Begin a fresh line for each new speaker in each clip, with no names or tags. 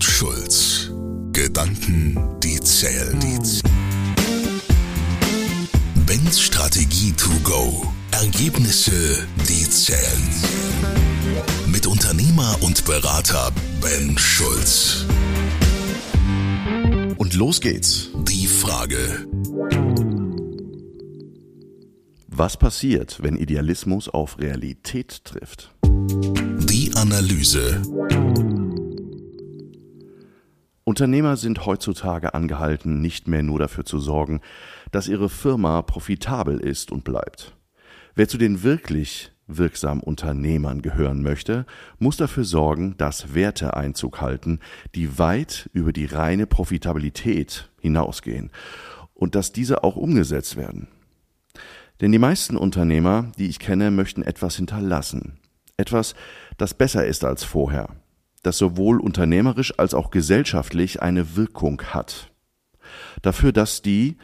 und Schulz. Gedanken, die zählen. Ben's Strategie to go. Ergebnisse, die zählen. Mit Unternehmer und Berater Ben Schulz.
Und los geht's.
Die Frage.
Was passiert, wenn Idealismus auf Realität trifft?
Die Analyse.
Unternehmer sind heutzutage angehalten, nicht mehr nur dafür zu sorgen, dass ihre Firma profitabel ist und bleibt. Wer zu den wirklich wirksamen Unternehmern gehören möchte, muss dafür sorgen, dass Werte Einzug halten, die weit über die reine Profitabilität hinausgehen und dass diese auch umgesetzt werden. Denn die meisten Unternehmer, die ich kenne, möchten etwas hinterlassen. Etwas, das besser ist als vorher, das sowohl unternehmerisch als auch gesellschaftlich eine Wirkung hat. Dafür, dass die,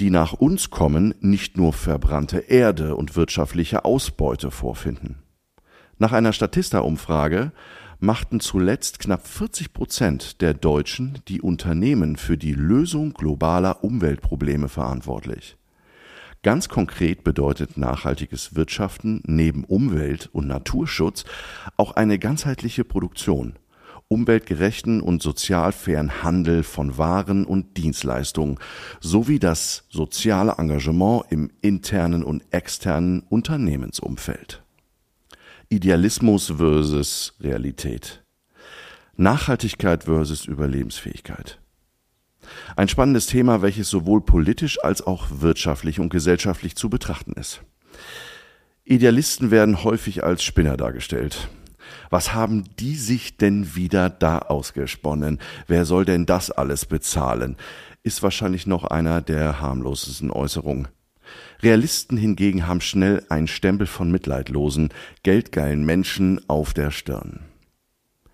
die nach uns kommen, nicht nur verbrannte Erde und wirtschaftliche Ausbeute vorfinden. Nach einer Statista-Umfrage machten zuletzt knapp 40 Prozent der Deutschen die Unternehmen für die Lösung globaler Umweltprobleme verantwortlich. Ganz konkret bedeutet nachhaltiges Wirtschaften neben Umwelt- und Naturschutz auch eine ganzheitliche Produktion, umweltgerechten und sozial fairen Handel von Waren und Dienstleistungen sowie das soziale Engagement im internen und externen Unternehmensumfeld. Idealismus versus Realität. Nachhaltigkeit versus Überlebensfähigkeit. Ein spannendes Thema, welches sowohl politisch als auch wirtschaftlich und gesellschaftlich zu betrachten ist. Idealisten werden häufig als Spinner dargestellt. Was haben die sich denn wieder da ausgesponnen? Wer soll denn das alles bezahlen? Ist wahrscheinlich noch einer der harmlosesten Äußerungen. Realisten hingegen haben schnell einen Stempel von mitleidlosen, geldgeilen Menschen auf der Stirn.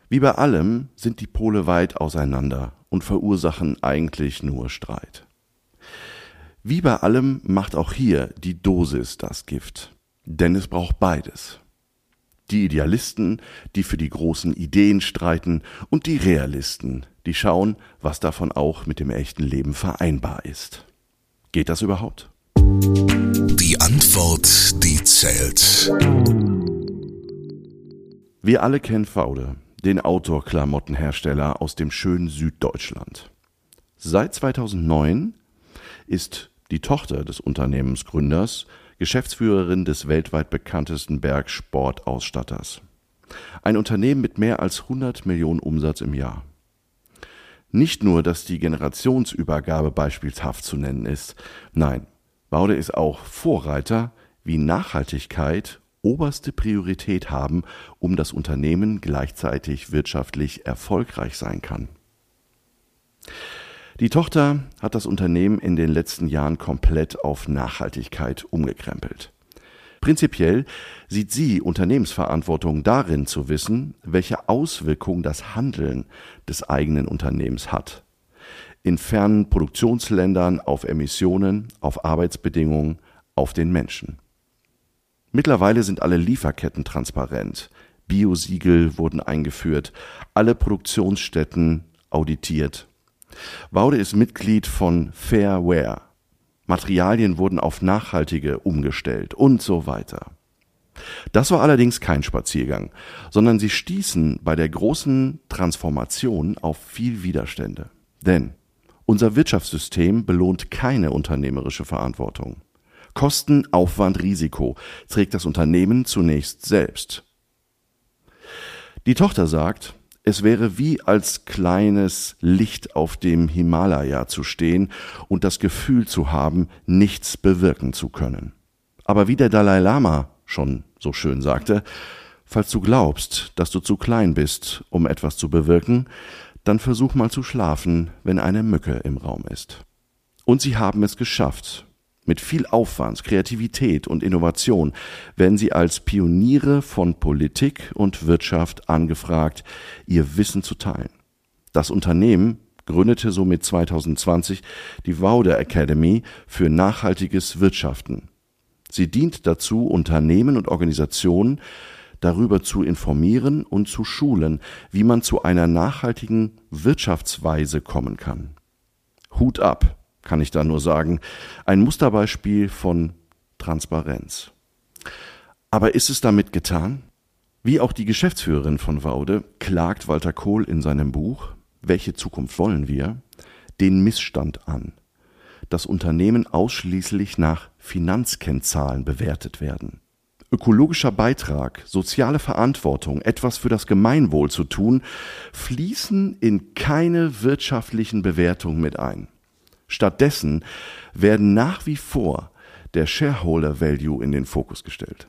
Wie bei allem sind die Pole weit auseinander und verursachen eigentlich nur Streit. Wie bei allem macht auch hier die Dosis das Gift, denn es braucht beides. Die Idealisten, die für die großen Ideen streiten, und die Realisten, die schauen, was davon auch mit dem echten Leben vereinbar ist. Geht das überhaupt?
Die Antwort, die zählt.
Wir alle kennen Faude, den Outdoor-Klamottenhersteller aus dem schönen Süddeutschland. Seit 2009 ist die Tochter des Unternehmensgründers Geschäftsführerin des weltweit bekanntesten Bergsportausstatters. Ein Unternehmen mit mehr als 100 Millionen Umsatz im Jahr. Nicht nur, dass die Generationsübergabe beispielhaft zu nennen ist, nein, Baude ist auch Vorreiter, wie Nachhaltigkeit oberste Priorität haben, um das Unternehmen gleichzeitig wirtschaftlich erfolgreich sein kann. Die Tochter hat das Unternehmen in den letzten Jahren komplett auf Nachhaltigkeit umgekrempelt. Prinzipiell sieht sie Unternehmensverantwortung darin zu wissen, welche Auswirkungen das Handeln des eigenen Unternehmens hat. In fernen Produktionsländern auf Emissionen, auf Arbeitsbedingungen, auf den Menschen. Mittlerweile sind alle Lieferketten transparent. Biosiegel wurden eingeführt, alle Produktionsstätten auditiert. Waude ist Mitglied von Fairware. Materialien wurden auf nachhaltige umgestellt und so weiter. Das war allerdings kein Spaziergang, sondern sie stießen bei der großen Transformation auf viel Widerstände. Denn unser Wirtschaftssystem belohnt keine unternehmerische Verantwortung. Kosten, Aufwand, Risiko trägt das Unternehmen zunächst selbst. Die Tochter sagt, es wäre wie als kleines Licht auf dem Himalaya zu stehen und das Gefühl zu haben, nichts bewirken zu können. Aber wie der Dalai Lama schon so schön sagte, falls du glaubst, dass du zu klein bist, um etwas zu bewirken, dann versuch mal zu schlafen, wenn eine Mücke im Raum ist. Und sie haben es geschafft, mit viel Aufwand, Kreativität und Innovation werden sie als Pioniere von Politik und Wirtschaft angefragt, ihr Wissen zu teilen. Das Unternehmen gründete somit 2020 die Waude Academy für nachhaltiges Wirtschaften. Sie dient dazu, Unternehmen und Organisationen darüber zu informieren und zu schulen, wie man zu einer nachhaltigen Wirtschaftsweise kommen kann. Hut ab, kann ich da nur sagen. Ein Musterbeispiel von Transparenz. Aber ist es damit getan? Wie auch die Geschäftsführerin von Waude klagt Walter Kohl in seinem Buch Welche Zukunft wollen wir? den Missstand an, dass Unternehmen ausschließlich nach Finanzkennzahlen bewertet werden. Ökologischer Beitrag, soziale Verantwortung, etwas für das Gemeinwohl zu tun, fließen in keine wirtschaftlichen Bewertungen mit ein. Stattdessen werden nach wie vor der Shareholder Value in den Fokus gestellt.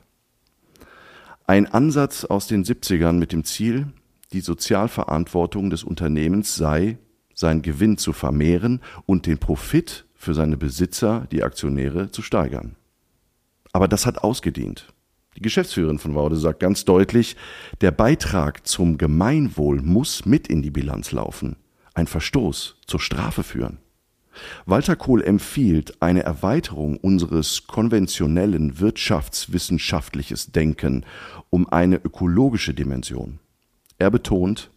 Ein Ansatz aus den 70ern mit dem Ziel, die Sozialverantwortung des Unternehmens sei, seinen Gewinn zu vermehren und den Profit für seine Besitzer, die Aktionäre, zu steigern. Aber das hat ausgedient. Die Geschäftsführerin von Waude sagt ganz deutlich, der Beitrag zum Gemeinwohl muss mit in die Bilanz laufen, ein Verstoß zur Strafe führen. Walter Kohl empfiehlt eine Erweiterung unseres konventionellen wirtschaftswissenschaftliches Denken um eine ökologische Dimension. Er betont,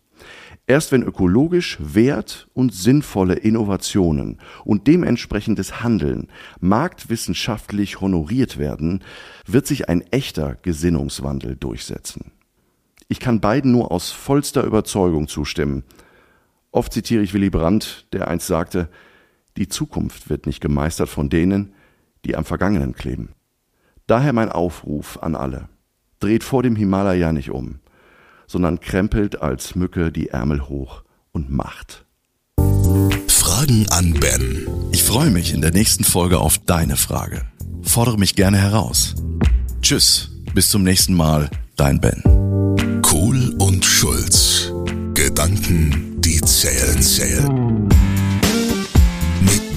erst wenn ökologisch wert- und sinnvolle Innovationen und dementsprechendes Handeln marktwissenschaftlich honoriert werden, wird sich ein echter Gesinnungswandel durchsetzen. Ich kann beiden nur aus vollster Überzeugung zustimmen. Oft zitiere ich Willy Brandt, der einst sagte, die Zukunft wird nicht gemeistert von denen, die am Vergangenen kleben. Daher mein Aufruf an alle. Dreht vor dem Himalaya nicht um, sondern krempelt als Mücke die Ärmel hoch und macht.
Fragen an Ben.
Ich freue mich in der nächsten Folge auf deine Frage. Fordere mich gerne heraus. Tschüss, bis zum nächsten Mal, dein Ben.
Kohl und Schulz. Gedanken, die zählen, zählen.